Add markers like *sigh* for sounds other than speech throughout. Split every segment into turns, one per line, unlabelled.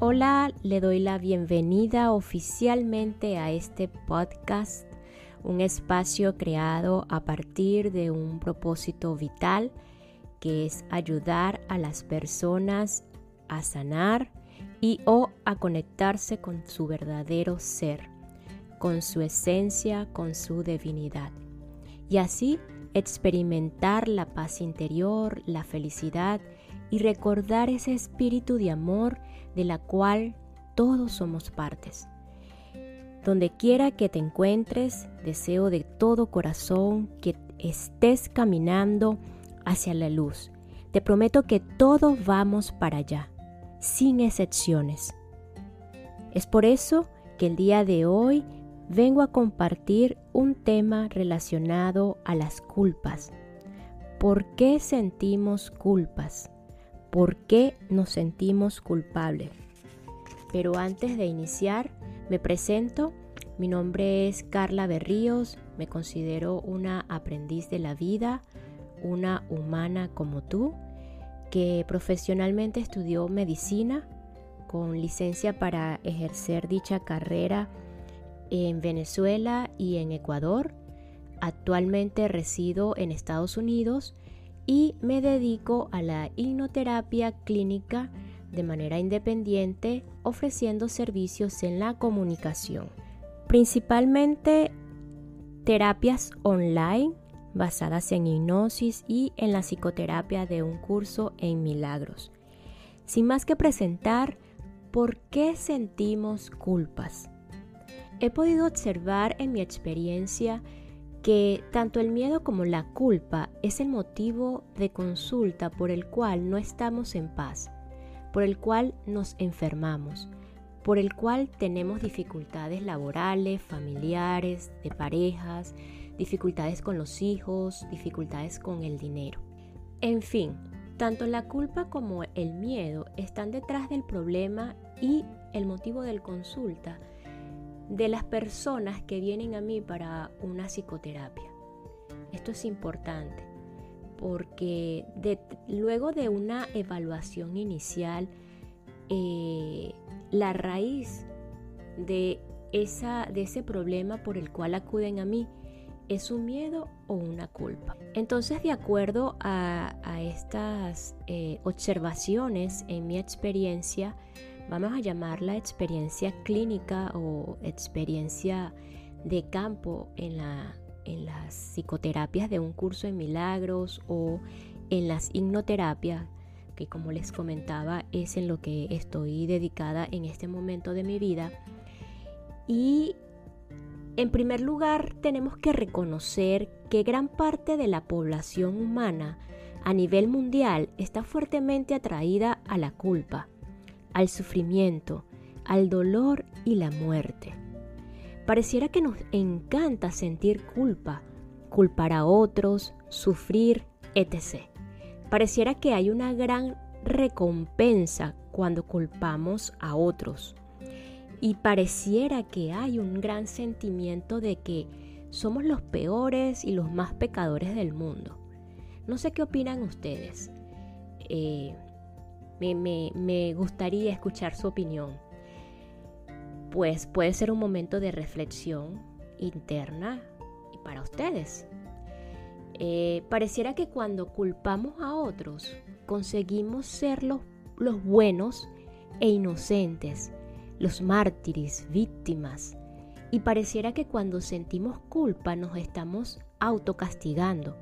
Hola, le doy la bienvenida oficialmente a este podcast, un espacio creado a partir de un propósito vital que es ayudar a las personas a sanar y o a conectarse con su verdadero ser, con su esencia, con su divinidad. Y así experimentar la paz interior, la felicidad y recordar ese espíritu de amor de la cual todos somos partes. Donde quiera que te encuentres, deseo de todo corazón que estés caminando hacia la luz. Te prometo que todos vamos para allá, sin excepciones. Es por eso que el día de hoy vengo a compartir un tema relacionado a las culpas. ¿Por qué sentimos culpas? Por qué nos sentimos culpables. Pero antes de iniciar, me presento. Mi nombre es Carla Berríos, me considero una aprendiz de la vida, una humana como tú, que profesionalmente estudió medicina con licencia para ejercer dicha carrera en Venezuela y en Ecuador. Actualmente resido en Estados Unidos y me dedico a la hipnoterapia clínica de manera independiente ofreciendo servicios en la comunicación, principalmente terapias online basadas en hipnosis y en la psicoterapia de un curso en milagros. Sin más que presentar, ¿por qué sentimos culpas? He podido observar en mi experiencia que tanto el miedo como la culpa es el motivo de consulta por el cual no estamos en paz, por el cual nos enfermamos, por el cual tenemos dificultades laborales, familiares, de parejas, dificultades con los hijos, dificultades con el dinero. En fin, tanto la culpa como el miedo están detrás del problema y el motivo del consulta de las personas que vienen a mí para una psicoterapia. Esto es importante porque luego de una evaluación inicial, eh, la raíz de, esa, de ese problema por el cual acuden a mí es un miedo o una culpa. Entonces, de acuerdo a, estas eh, observaciones en mi experiencia, vamos a llamarla experiencia clínica o experiencia de campo en, la, las psicoterapias de un curso en milagros o en las hipnoterapias, que como les comentaba es en lo que estoy dedicada en este momento de mi vida. Y en primer lugar tenemos que reconocer que gran parte de la población humana a nivel mundial está fuertemente atraída a la culpa al sufrimiento, al dolor y la muerte. Pareciera que nos encanta sentir culpa, culpar a otros, sufrir, etc. Pareciera que hay una gran recompensa cuando culpamos a otros. Y pareciera que hay un gran sentimiento de que somos los peores y los más pecadores del mundo. No sé qué opinan ustedes. Eh, me, gustaría escuchar su opinión. Pues puede ser un momento de reflexión interna y para ustedes. Eh, pareciera que cuando culpamos a otros conseguimos ser los, los buenos e inocentes, los mártires, víctimas. Y pareciera que cuando sentimos culpa nos estamos autocastigando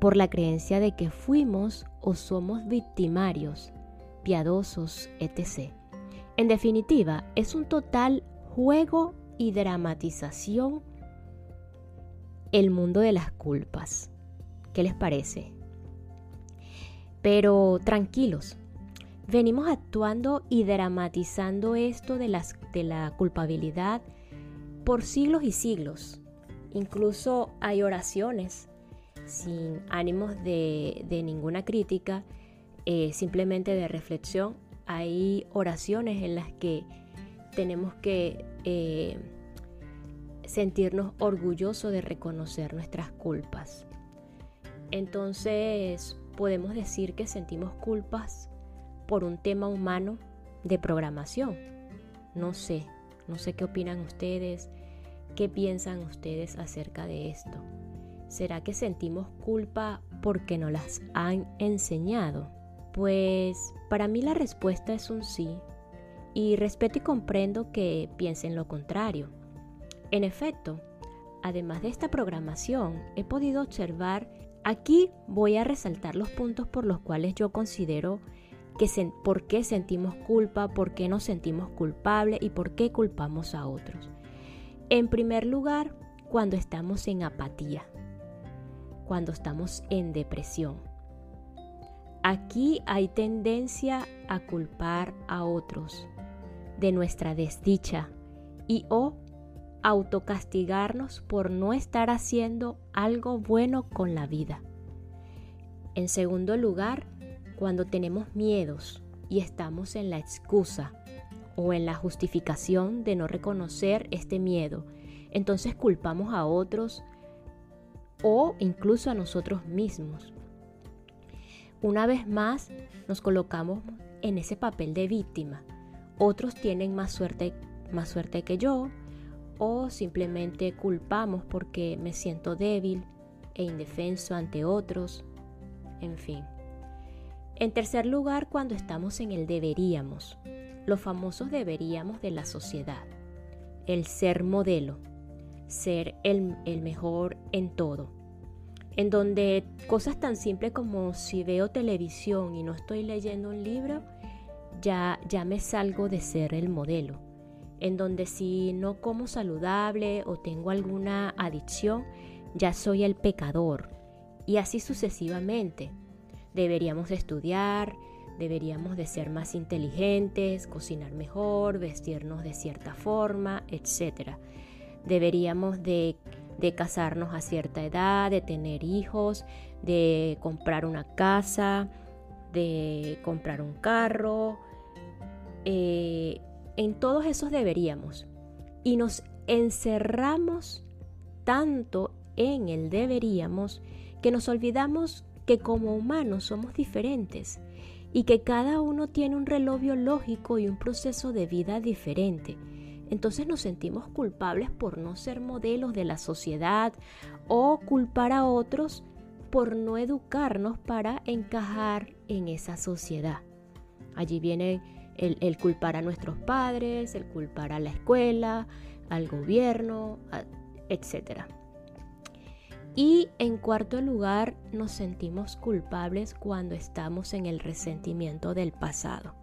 por la creencia de que fuimos o somos victimarios piadosos, etc. En definitiva, es un total juego y dramatización el mundo de las culpas. ¿Qué les parece? Pero tranquilos, venimos actuando y dramatizando esto de, la culpabilidad por siglos y siglos. Incluso hay oraciones sin ánimos de ninguna crítica eh, simplemente de reflexión. Hay oraciones en las que tenemos que eh, sentirnos orgullosos de reconocer nuestras culpas. Entonces podemos decir que sentimos culpas por un tema humano de programación. No sé, no sé qué opinan ustedes, qué piensan ustedes acerca de esto. ¿Será que sentimos culpa porque no las han enseñado? Pues para mí la respuesta es un sí, y respeto y comprendo que piensen lo contrario. En efecto, además de esta programación, he podido observar, aquí voy a resaltar los puntos por los cuales yo considero que por qué sentimos culpa, por qué nos sentimos culpables y por qué culpamos a otros. En primer lugar, cuando estamos en apatía, cuando estamos en depresión. Aquí hay tendencia a culpar a otros de nuestra desdicha y o autocastigarnos por no estar haciendo algo bueno con la vida. En segundo lugar, cuando tenemos miedos y estamos en la excusa o en la justificación de no reconocer este miedo, entonces culpamos a otros o incluso a nosotros mismos. Una vez más nos colocamos en ese papel de víctima. Otros tienen más suerte, más suerte que yo o simplemente culpamos porque me siento débil e indefenso ante otros. En fin. En tercer lugar, cuando estamos en el deberíamos, los famosos deberíamos de la sociedad, el ser modelo, ser el, mejor en todo, en donde cosas tan simples como si veo televisión y no estoy leyendo un libro, ya, ya me salgo de ser el modelo, en donde si no como saludable o tengo alguna adicción, ya soy el pecador, y así sucesivamente. Deberíamos estudiar, deberíamos de ser más inteligentes, cocinar mejor, vestirnos de cierta forma, etc. Deberíamos de, casarnos a cierta edad, de tener hijos, de comprar una casa, de comprar un carro. Eh, en todos esos deberíamos. Y nos encerramos tanto en el deberíamos que nos olvidamos que como humanos somos diferentes y que cada uno tiene un reloj biológico y un proceso de vida diferente. Entonces nos sentimos culpables por no ser modelos de la sociedad o culpar a otros por no educarnos para encajar en esa sociedad. Allí viene el, culpar a nuestros padres, el culpar a la escuela, al gobierno, etc. Y en cuarto lugar, nos sentimos culpables cuando estamos en el resentimiento del pasado,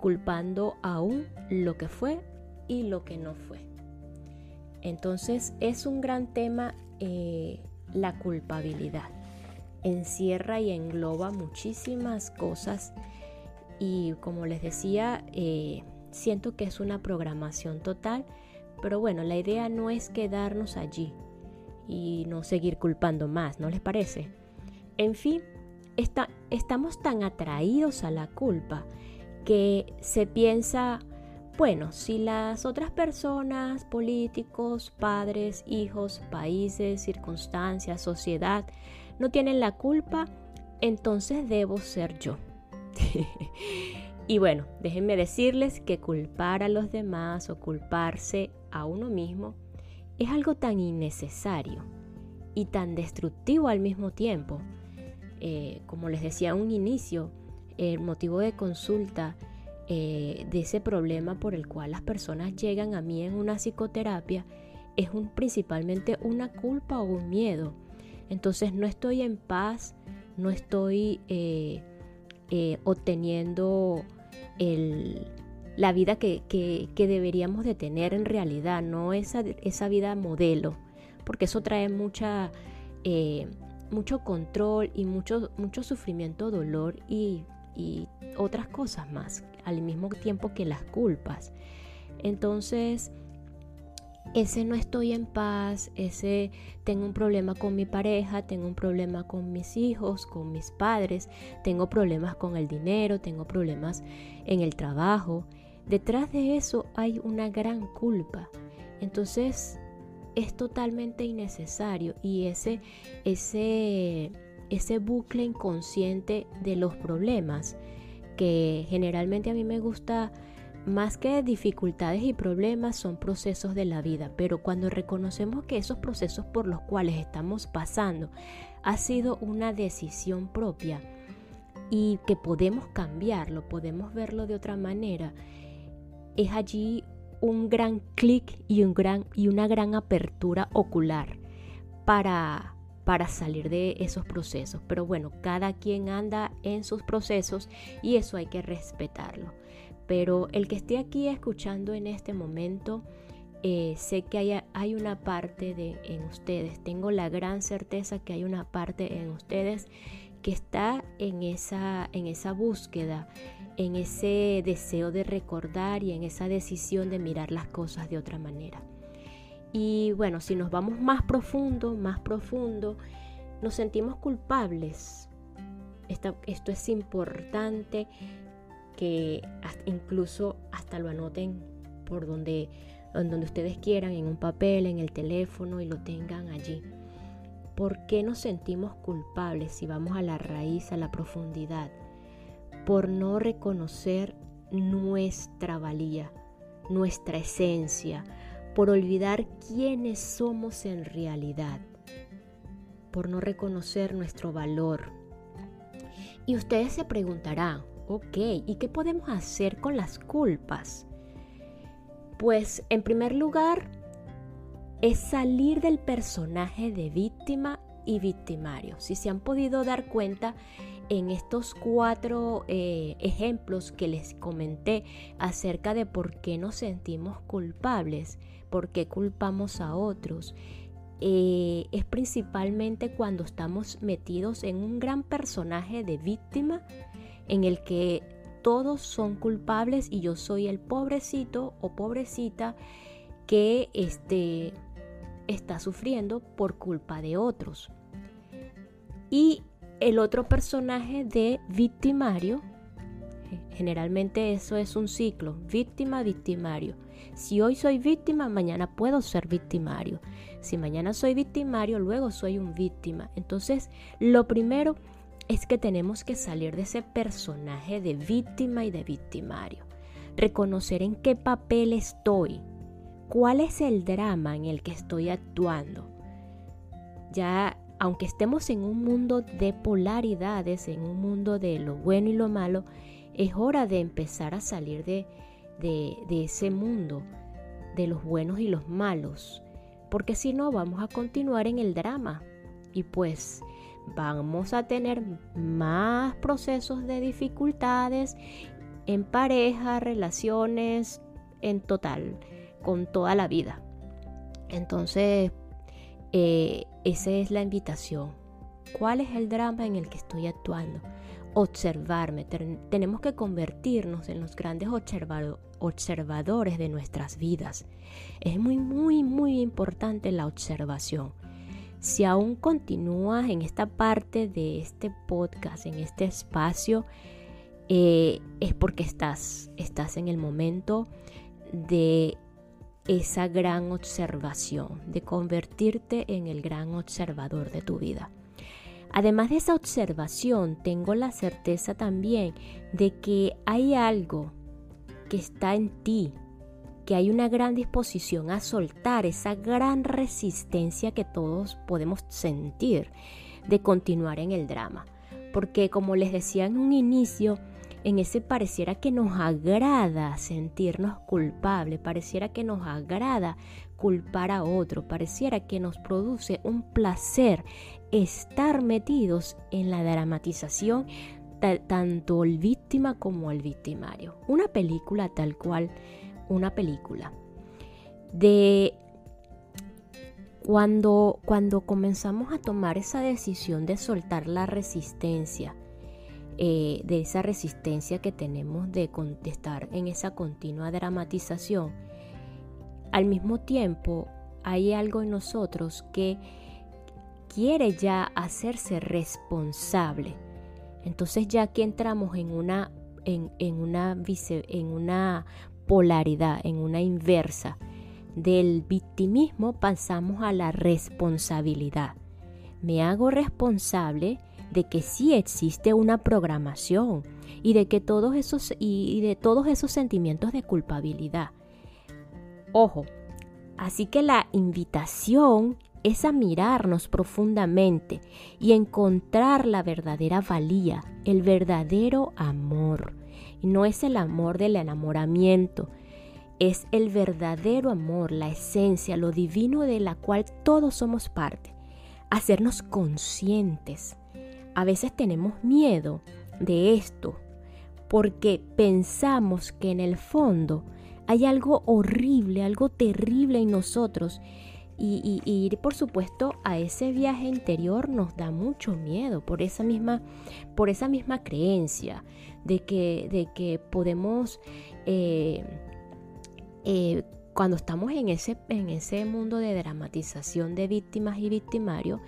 culpando aún lo que fue y lo que no fue. Entonces es un gran tema eh, la culpabilidad. Encierra y engloba muchísimas cosas y como les decía, eh, siento que es una programación total, pero bueno, la idea no es quedarnos allí, y no seguir culpando más, ¿no les parece? En fin, estamos tan atraídos a la culpa que se piensa, bueno, si las otras personas, políticos, padres, hijos, países, circunstancias, sociedad, no tienen la culpa, entonces debo ser yo. *laughs* y bueno, déjenme decirles que culpar a los demás o culparse a uno mismo es algo tan innecesario y tan destructivo al mismo tiempo. Eh, como les decía en un inicio, el motivo de consulta eh, de ese problema por el cual las personas llegan a mí en una psicoterapia es un, principalmente una culpa o un miedo. Entonces no estoy en paz, no estoy eh, obteniendo el, la vida que, deberíamos de tener en realidad, no esa, esa vida modelo, porque eso trae mucha, eh, mucho control y mucho, mucho sufrimiento, dolor y, y otras cosas más, al mismo tiempo que las culpas. Entonces, ese no estoy en paz, ese tengo un problema con mi pareja, tengo un problema con mis hijos, con mis padres, tengo problemas con el dinero, tengo problemas en el trabajo, Detrás de eso hay una gran culpa. Entonces es totalmente innecesario y ese, ese, ese bucle inconsciente de los problemas porque generalmente a mí me gusta más que dificultades y problemas son procesos de la vida, pero cuando reconocemos que esos procesos por los cuales estamos pasando ha sido una decisión propia y que podemos cambiarlo, podemos verlo de otra manera, es allí un gran clic y, un gran, y una gran apertura ocular para, para salir de esos procesos. Pero bueno, cada quien anda en sus procesos y eso hay que respetarlo. Pero el que esté aquí escuchando en este momento, eh, sé que hay, hay, una parte de, en ustedes, tengo la gran certeza que hay una parte en ustedes que está en esa, en esa búsqueda, en ese deseo de recordar y en esa decisión de mirar las cosas de otra manera. Y bueno, si nos vamos más profundo, más profundo, nos sentimos culpables. Esto, es importante que incluso hasta lo anoten por donde, donde ustedes quieran, en un papel, en el teléfono y lo tengan allí. ¿Por qué nos sentimos culpables si vamos a la raíz, a la profundidad? Por no reconocer nuestra valía, nuestra esencia, por olvidar quiénes somos en realidad, por no reconocer nuestro valor. Y ustedes se preguntarán, Ok, ¿y qué podemos hacer con las culpas? Pues en primer lugar es salir del personaje de víctima y victimario. Si se han podido dar cuenta en estos cuatro eh, ejemplos que les comenté acerca de por qué nos sentimos culpables, por qué culpamos a otros, eh, es principalmente cuando estamos metidos en un gran personaje de víctima en el que todos son culpables y yo soy el pobrecito o pobrecita que este, está sufriendo por culpa de otros. Y el otro personaje de victimario, generalmente eso es un ciclo, víctima, victimario. Si hoy soy víctima, mañana puedo ser victimario. Si mañana soy victimario, luego soy un víctima. Entonces, lo primero es que tenemos que salir de ese personaje de víctima y de victimario. Reconocer en qué papel estoy, cuál es el drama en el que estoy actuando. Ya, aunque estemos en un mundo de polaridades, en un mundo de lo bueno y lo malo, es hora de empezar a salir de, de, ese mundo, de los buenos y los malos, porque si no vamos a continuar en el drama. Y pues vamos a tener más procesos de dificultades en pareja, relaciones, en total, con toda la vida. Entonces, eh, esa es la invitación. ¿Cuál es el drama en el que estoy actuando? Observarme. tenemos que convertirnos en los grandes observadores de nuestras vidas. Es muy, muy, muy importante la observación. Si aún continúas en esta parte de este podcast, en este espacio, eh, es porque estás, estás en el momento de esa gran observación, de convertirte en el gran observador de tu vida. Además de esa observación, tengo la certeza también de que hay algo que está en ti, que hay una gran disposición a soltar esa gran resistencia que todos podemos sentir de continuar en el drama. Porque como les decía en un inicio, en ese pareciera que nos agrada sentirnos culpables, pareciera que nos agrada culpar a otro, pareciera que nos produce un placer estar metidos en la dramatización tanto el víctima como el victimario. Una película tal cual una película de cuando, cuando comenzamos a tomar esa decisión de soltar la resistencia, eh, de esa resistencia que tenemos de contestar en esa continua dramatización, al mismo tiempo hay algo en nosotros que quiere ya hacerse responsable. Entonces ya que entramos en una, en, una, en una polaridad, en una inversa. Del victimismo pasamos a la responsabilidad. Me hago responsable de que sí existe una programación y de que todos esos y de todos esos sentimientos de culpabilidad. Ojo, así que la invitación es a mirarnos profundamente y encontrar la verdadera valía, el verdadero amor. No es el amor del enamoramiento, es el verdadero amor, la esencia, lo divino de la cual todos somos parte. Hacernos conscientes. A veces tenemos miedo de esto porque pensamos que en el fondo hay algo horrible, algo terrible en nosotros. Y, ir, por supuesto, a ese viaje interior nos da mucho miedo por esa misma, por esa misma creencia de que, de que podemos eh, eh, cuando estamos en ese, en ese mundo de dramatización de víctimas y victimarios,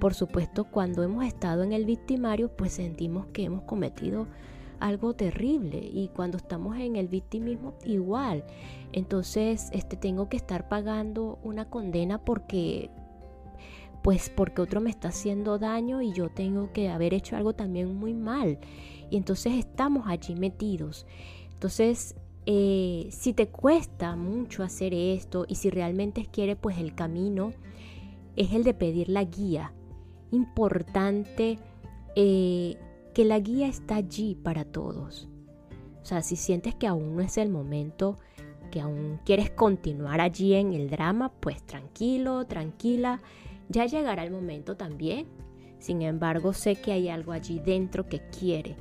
por supuesto cuando hemos estado en el victimario, pues sentimos que hemos cometido algo terrible y cuando estamos en el victimismo igual. Entonces, este tengo que estar pagando una condena porque pues porque otro me está haciendo daño y yo tengo que haber hecho algo también muy mal. Y entonces estamos allí metidos. Entonces, eh, si te cuesta mucho hacer esto y si realmente quieres, pues el camino es el de pedir la guía. Importante eh, que la guía está allí para todos. O sea, si sientes que aún no es el momento, que aún quieres continuar allí en el drama, pues tranquilo, tranquila, ya llegará el momento también. Sin embargo, sé que hay algo allí dentro que quiere,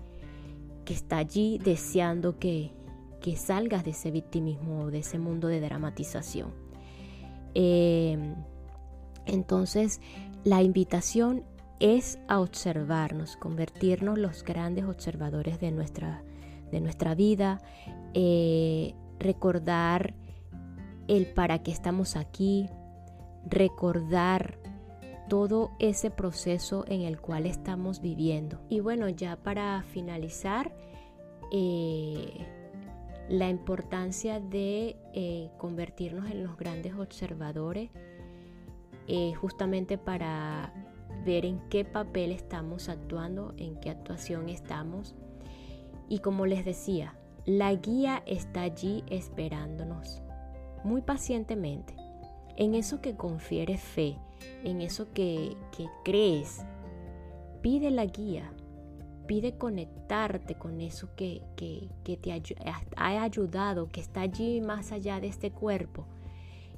que está allí deseando que, que salgas de ese victimismo, de ese mundo de dramatización. Em, entonces, la invitación es a observarnos, convertirnos los grandes observadores de nuestra, de nuestra vida, eh, recordar el para qué estamos aquí, recordar todo ese proceso en el cual estamos viviendo. Y bueno, ya para finalizar, eh, la importancia de eh, convertirnos en los grandes observadores, justamente para ver en qué papel estamos actuando, en qué actuación estamos. Y como les decía, la guía está allí esperándonos muy pacientemente. En eso que confieres fe, en eso que, que crees, pide la guía, pide conectarte con eso que, te ha ayudado, que está allí más allá de este cuerpo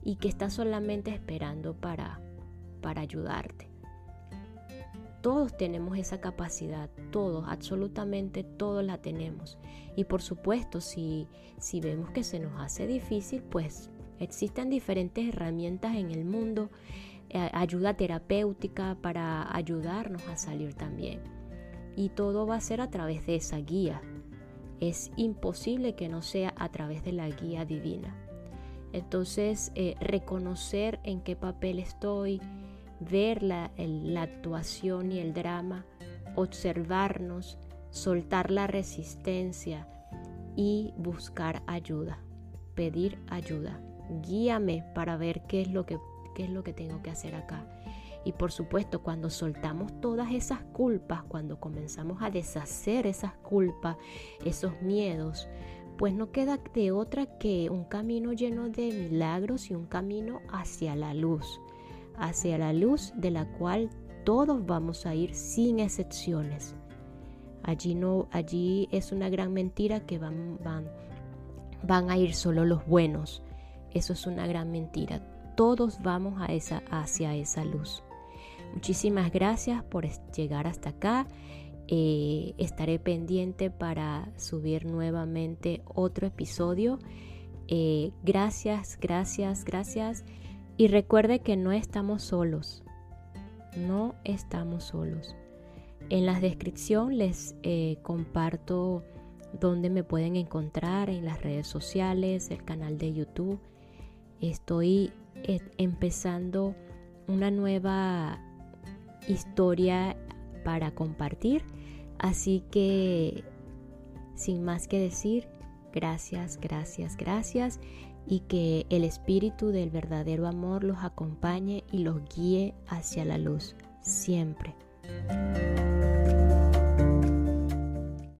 y que está solamente esperando para, para ayudarte. Todos tenemos esa capacidad, todos, absolutamente todos la tenemos. Y por supuesto, si, si vemos que se nos hace difícil, pues existen diferentes herramientas en el mundo, eh, ayuda terapéutica para ayudarnos a salir también y todo va a ser a través de esa guía. Es imposible que no sea a través de la guía divina. Entonces, eh, reconocer en qué papel estoy, ver la, la actuación y el drama, observarnos, soltar la resistencia y buscar ayuda, pedir ayuda. Guíame para ver qué es lo que, qué es lo que tengo que hacer acá. Y por supuesto, cuando soltamos todas esas culpas, cuando comenzamos a deshacer esas culpas, esos miedos, pues no queda de otra que un camino lleno de milagros y un camino hacia la luz, hacia la luz de la cual todos vamos a ir sin excepciones. Allí no, allí es una gran mentira que van, van, van a ir solo los buenos. Eso es una gran mentira. Todos vamos a esa, hacia esa luz. Muchísimas gracias por llegar hasta acá. Eh, estaré pendiente para subir nuevamente otro episodio. Eh, gracias, gracias, gracias. Y recuerde que no estamos solos. No estamos solos. En la descripción les eh, comparto dónde me pueden encontrar en las redes sociales, el canal de YouTube. Estoy empezando una nueva historia para compartir. Así que, sin más que decir, gracias, gracias, gracias y que el espíritu del verdadero amor los acompañe y los guíe hacia la luz siempre.